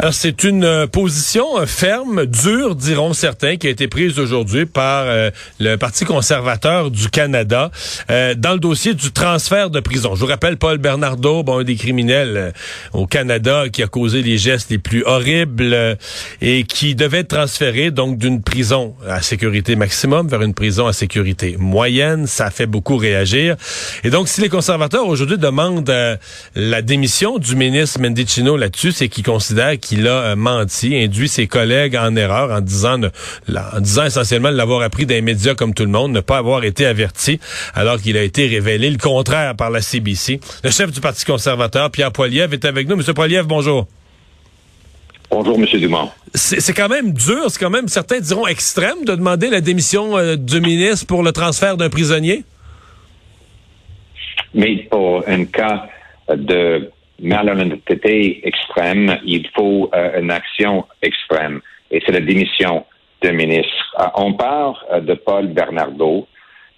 Alors, c'est une euh, position euh, ferme, dure, diront certains, qui a été prise aujourd'hui par euh, le Parti conservateur du Canada dans le dossier du transfert de prison. Je vous rappelle Paul Bernardo, bon, un des criminels au Canada qui a causé les gestes les plus horribles et qui devait être transféré donc d'une prison à sécurité maximum vers une prison à sécurité moyenne. Ça fait beaucoup réagir. Et donc, si les conservateurs aujourd'hui demandent la démission du ministre Mendicino là-dessus, c'est qu'ils considèrent qu'il a euh, menti, induit ses collègues en erreur en disant, en disant essentiellement de l'avoir appris des médias comme tout le monde, ne pas avoir été averti, alors qu'il a été révélé le contraire par la CBC. Le chef du Parti conservateur, Pierre Poilievre, est avec nous. Monsieur Poilievre, bonjour. Bonjour, Monsieur Dumont. C'est quand même dur, c'est quand même, certains diront extrême, de demander la démission euh, du ministre pour le transfert d'un prisonnier? Mais pour un cas de malhonnêteté extrême, il faut euh, une action extrême. Et c'est la démission d'un ministre. Euh, on parle euh, de Paul Bernardo,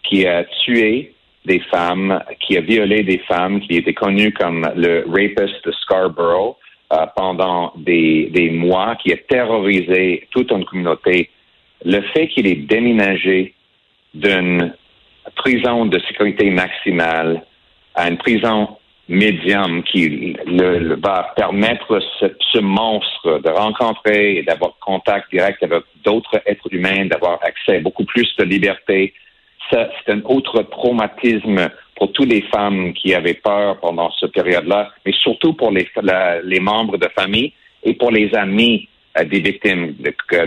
qui a tué des femmes, qui a violé des femmes, qui était connu comme le rapist de Scarborough pendant des, des mois, qui a terrorisé toute une communauté. Le fait qu'il ait déménagé d'une prison de sécurité maximale à une prison médium qui le, va permettre ce, ce, monstre de rencontrer et d'avoir contact direct avec d'autres êtres humains, d'avoir accès à beaucoup plus de liberté. C'est un autre traumatisme pour toutes les femmes qui avaient peur pendant cette période-là, mais surtout pour les, les membres de famille et pour les amis euh, des victimes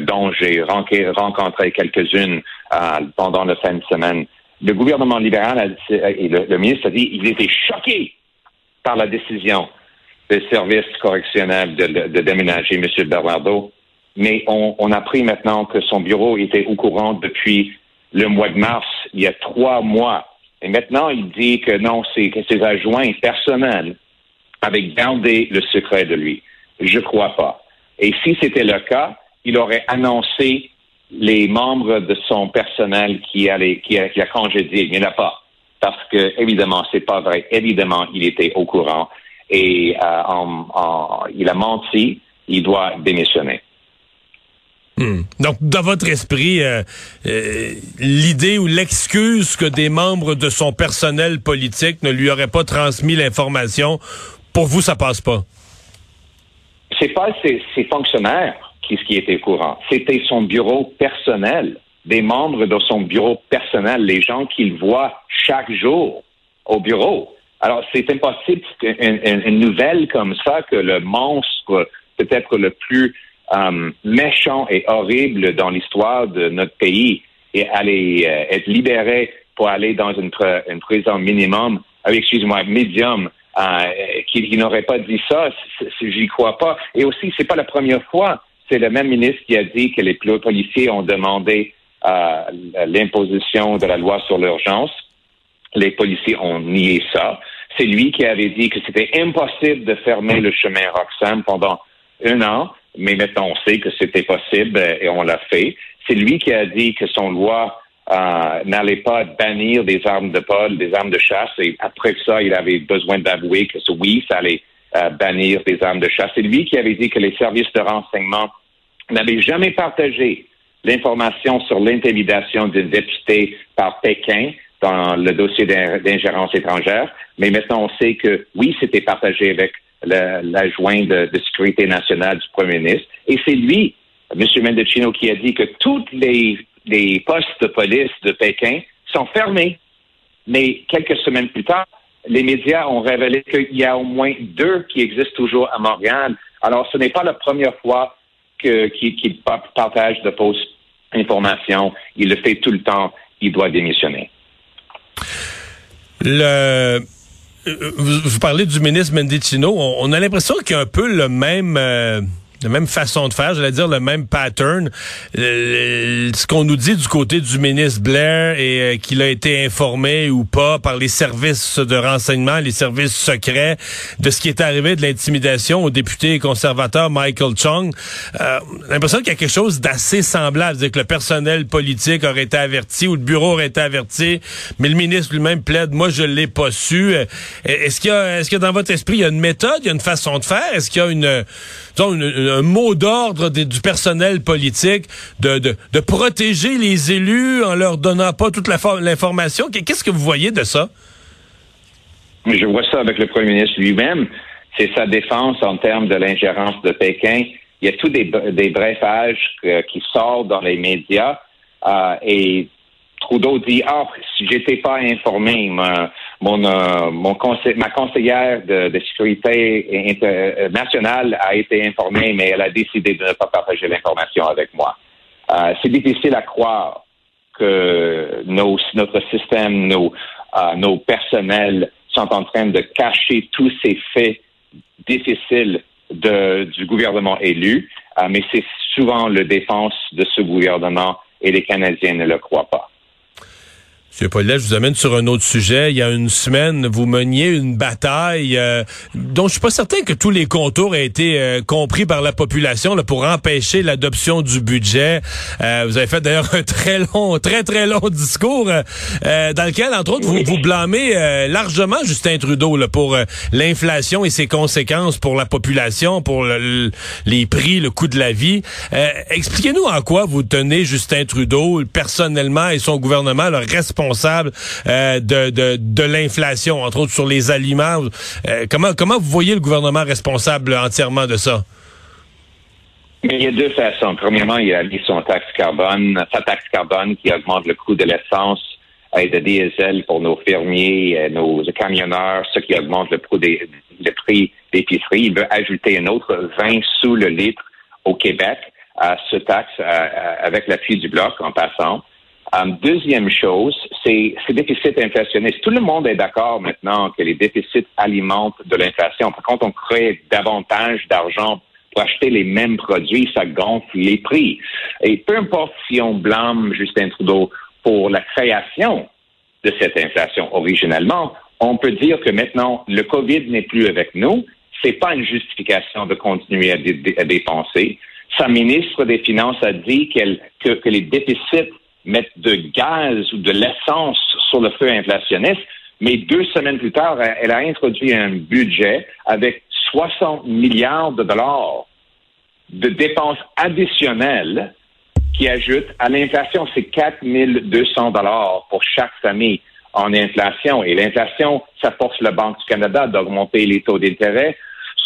dont j'ai rencontré quelques-unes euh, pendant la fin de semaine. Le gouvernement libéral et le, le ministre a dit qu'il était choqué par la décision des services correctionnels de, déménager M. Bernardo. Mais on, on, a appris maintenant que son bureau était au courant depuis le mois de mars, il y a trois mois. Et maintenant, il dit que non, c'est que ses adjoints personnels avaient gardé le secret de lui. Je crois pas. Et si c'était le cas, il aurait annoncé les membres de son personnel qui, allait, qui, a, qui a congédié. Il n'y en a pas parce que évidemment c'est pas vrai. Évidemment, il était au courant et euh, il a menti. Il doit démissionner. Hmm. Donc, dans votre esprit, euh, euh, l'idée ou l'excuse que des membres de son personnel politique ne lui auraient pas transmis l'information, pour vous, ça passe pas? C'est pas ses, fonctionnaires qui, qui étaient au courant. C'était son bureau personnel des membres de son bureau personnel, les gens qu'il voit chaque jour au bureau. Alors, c'est impossible qu'une nouvelle comme ça, que le monstre peut-être le plus euh, méchant et horrible dans l'histoire de notre pays et aller euh, être libéré pour aller dans une, une prison minimum, euh, excusez-moi, médium, qu'il n'aurait pas dit ça, j'y crois pas. Et aussi, c'est pas la première fois. C'est le même ministre qui a dit que les policiers ont demandé l'imposition de la loi sur l'urgence. Les policiers ont nié ça. C'est lui qui avait dit que c'était impossible de fermer le chemin Roxham pendant un an, mais maintenant on sait que c'était possible et on l'a fait. C'est lui qui a dit que son loi euh, n'allait pas bannir des armes de Paul, des armes de chasse, et après ça, il avait besoin d'avouer que oui, ça allait euh, bannir des armes de chasse. C'est lui qui avait dit que les services de renseignement n'avaient jamais partagé l'information sur l'intimidation d'une députée par Pékin dans le dossier d'ingérence étrangère. Mais maintenant, on sait que oui, c'était partagé avec l'adjoint de, sécurité nationale du premier ministre. Et c'est lui, M. Mendocino, qui a dit que tous les, postes de police de Pékin sont fermés. Mais quelques semaines plus tard, les médias ont révélé qu'il y a au moins deux qui existent toujours à Montréal. Alors, ce n'est pas la première fois qu'il partage de postes information. Il le fait tout le temps. Il doit démissionner. Le vous, parlez du ministre Mendicino. On, a l'impression qu'il y a un peu le même euh, la même façon de faire, j'allais dire le même pattern. Euh, ce qu'on nous dit du côté du ministre Blair et euh, qu'il a été informé ou pas par les services de renseignement, les services secrets de ce qui est arrivé de l'intimidation au député conservateur Michael Chung. Euh, l'impression qu'il y a quelque chose d'assez semblable, c'est que le personnel politique aurait été averti ou le bureau aurait été averti, mais le ministre lui-même plaide, moi je l'ai pas su. Euh, est-ce qu'il y a, est-ce que dans votre esprit il y a une méthode, il y a une façon de faire, est-ce qu'il y a une, une un mot d'ordre du personnel politique de, de, protéger les élus en leur donnant pas toute l'information. Qu'est-ce que vous voyez de ça? Je vois ça avec le premier ministre lui-même. C'est sa défense en termes de l'ingérence de Pékin. Il y a tous des, des briefages qui sortent dans les médias euh, et Trudeau dit ah si j'étais pas informé, mon, euh, mon ma conseillère de, sécurité euh, nationale a été informée, mais elle a décidé de ne pas partager l'information avec moi. Euh, c'est difficile à croire que notre système, nos, personnels sont en train de cacher tous ces faits difficiles du gouvernement élu, mais c'est souvent la défense de ce gouvernement et les Canadiens ne le croient pas. Monsieur Paulette, je vous amène sur un autre sujet. Il y a une semaine, vous meniez une bataille euh, dont je suis pas certain que tous les contours aient été euh, compris par la population là, pour empêcher l'adoption du budget. Euh, vous avez fait d'ailleurs un très long, très très long discours dans lequel, entre autres, vous vous blâmez largement Justin Trudeau là, pour l'inflation et ses conséquences pour la population, pour les prix, le coût de la vie. Expliquez-nous en quoi vous tenez Justin Trudeau personnellement et son gouvernement le responsable responsable euh, de, de, l'inflation, entre autres sur les aliments. Euh, comment, comment vous voyez le gouvernement responsable entièrement de ça? Il y a deux façons. Premièrement, il a mis son taxe carbone, sa taxe carbone qui augmente le coût de l'essence et de diesel pour nos fermiers, nos camionneurs, ce qui augmente le prix des, le prix d'épicerie. Il veut ajouter un autre 20 sous le litre au Québec à ce taxe avec l'appui du bloc en passant. Euh, deuxième chose, c'est ces déficits inflationnistes. Tout le monde est d'accord maintenant que les déficits alimentent de l'inflation. Quand on crée davantage d'argent pour acheter les mêmes produits, ça gonfle les prix. Et peu importe si on blâme Justin Trudeau pour la création de cette inflation originellement, on peut dire que maintenant, le COVID n'est plus avec nous. C'est pas une justification de continuer à, dépenser. Sa ministre des Finances a dit que, que les déficits mettre de gaz ou de l'essence sur le feu inflationniste. Mais deux semaines plus tard, elle a introduit un budget avec 60 milliards de dollars de dépenses additionnelles qui ajoutent à l'inflation. C'est 4 200 dollars pour chaque famille en inflation. Et l'inflation, ça force la Banque du Canada d'augmenter les taux d'intérêt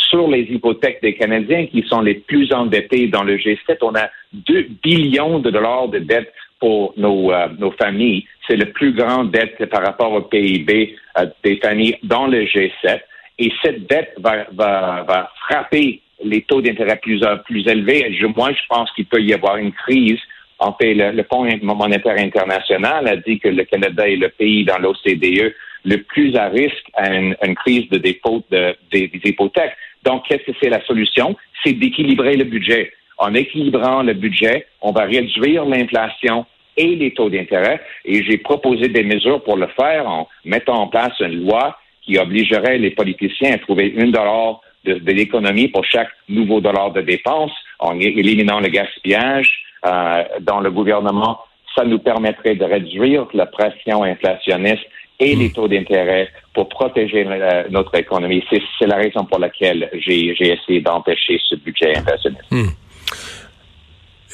sur les hypothèques des Canadiens qui sont les plus endettés dans le G7. On a 2 billions de dollars de dettes pour nos, euh, nos familles. C'est le plus grand dette par rapport au PIB euh, des familles dans le G7. Et cette dette va, va, va frapper les taux d'intérêt plus, euh, plus élevés. Moi, je pense qu'il peut y avoir une crise. En fait, le, le Fonds monétaire international a dit que le Canada est le pays dans l'OCDE le plus à risque à une, une crise de défaut de, des, des hypothèques. Donc, qu'est-ce que c'est la solution? C'est d'équilibrer le budget. En équilibrant le budget, on va réduire l'inflation et les taux d'intérêt. Et j'ai proposé des mesures pour le faire en mettant en place une loi qui obligerait les politiciens à trouver un dollar de, l'économie pour chaque nouveau dollar de dépense, en éliminant le gaspillage euh, dans le gouvernement. Ça nous permettrait de réduire la pression inflationniste et les taux d'intérêt pour protéger euh, notre économie. C'est la raison pour laquelle j'ai essayé d'empêcher ce budget inflationniste. Hmm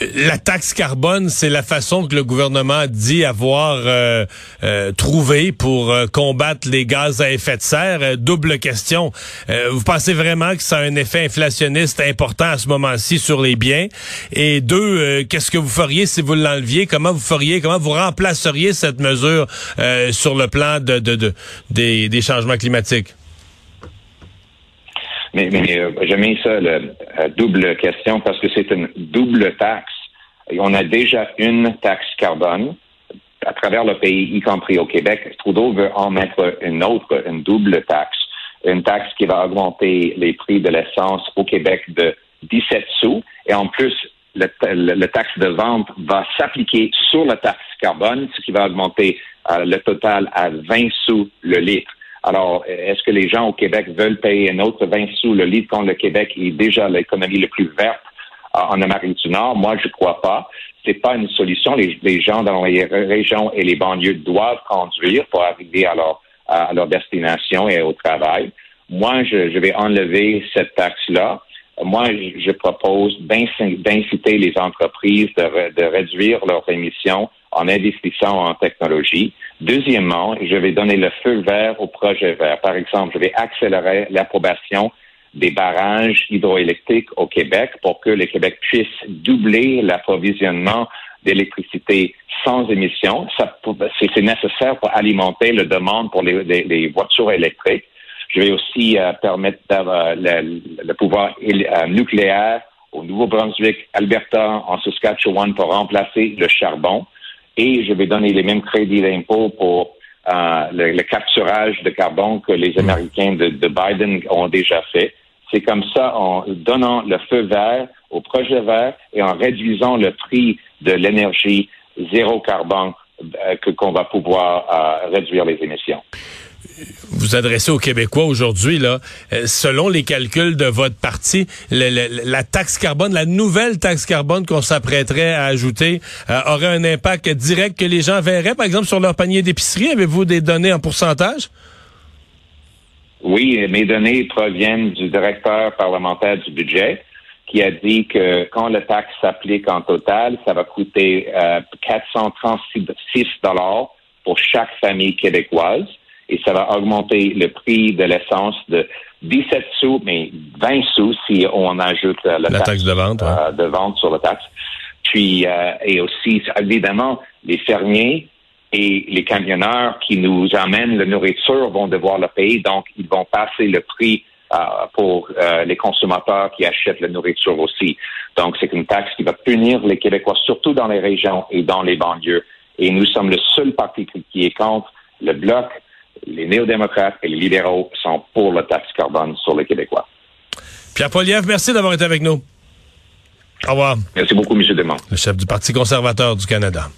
la taxe carbone, c'est la façon que le gouvernement dit avoir euh, euh, trouvé pour euh, combattre les gaz à effet de serre. double question. vous pensez vraiment que ça a un effet inflationniste important à ce moment-ci sur les biens? Et deux, qu'est-ce que vous feriez si vous l'enleviez? Comment vous feriez? Comment vous remplaceriez cette mesure sur le plan de, de, des, des changements climatiques? Mais, mais euh, ça, la double question, parce que c'est une double taxe. On a déjà une taxe carbone à travers le pays, y compris au Québec. Trudeau veut en mettre une autre, une double taxe. Une taxe qui va augmenter les prix de l'essence au Québec de 17 sous. Et en plus, le, taxe de vente va s'appliquer sur la taxe carbone, ce qui va augmenter euh, le total à 20 sous le litre. Alors, est-ce que les gens au Québec veulent payer un autre 20 sous le litre quand le Québec est déjà l'économie la plus verte euh, en Amérique du Nord? Moi, je ne crois pas. C'est pas une solution. Les, gens dans les régions et les banlieues doivent conduire pour arriver à leur, à leur destination et au travail. Moi, je, je vais enlever cette taxe-là. Moi, je propose d'inciter les entreprises de, réduire leurs émissions en investissant en technologie. Deuxièmement, je vais donner le feu vert au projet vert. Par exemple, je vais accélérer l'approbation des barrages hydroélectriques au Québec pour que le Québec puisse doubler l'approvisionnement d'électricité sans émissions. C'est nécessaire pour alimenter la demande pour les voitures électriques. Je vais aussi euh, permettre d'avoir le, pouvoir euh, nucléaire au Nouveau-Brunswick, Alberta, en Saskatchewan pour remplacer le charbon. Et je vais donner les mêmes crédits d'impôt pour euh, le, capturage de carbone que les Américains de, Biden ont déjà fait. C'est comme ça, en donnant le feu vert au projet vert et en réduisant le prix de l'énergie zéro carbone que qu'on va pouvoir réduire les émissions vous adressez aux Québécois aujourd'hui, là, euh, selon les calculs de votre parti, la taxe carbone, la nouvelle taxe carbone qu'on s'apprêterait à ajouter, euh, aurait un impact direct que les gens verraient, par exemple, sur leur panier d'épicerie. Avez-vous des données en pourcentage? Oui, mes données proviennent du directeur parlementaire du budget qui a dit que quand la taxe s'applique en total, ça va coûter 436 euh, dollars pour chaque famille québécoise et ça va augmenter le prix de l'essence de 17 sous, mais 20 sous si on ajoute euh, la, taxe, de vente, euh, de vente sur la taxe. Puis euh, et aussi évidemment les fermiers et les camionneurs qui nous amènent la nourriture vont devoir le payer, donc ils vont passer le prix pour les consommateurs qui achètent la nourriture aussi. Donc c'est une taxe qui va punir les Québécois, surtout dans les régions et dans les banlieues. Et nous sommes le seul parti qui est contre. Le bloc les néo-démocrates et les libéraux sont pour le taxe carbone sur les Québécois. Pierre Poliev, merci d'avoir été avec nous. Au revoir. Merci beaucoup, M. Demont. Le chef du Parti conservateur du Canada.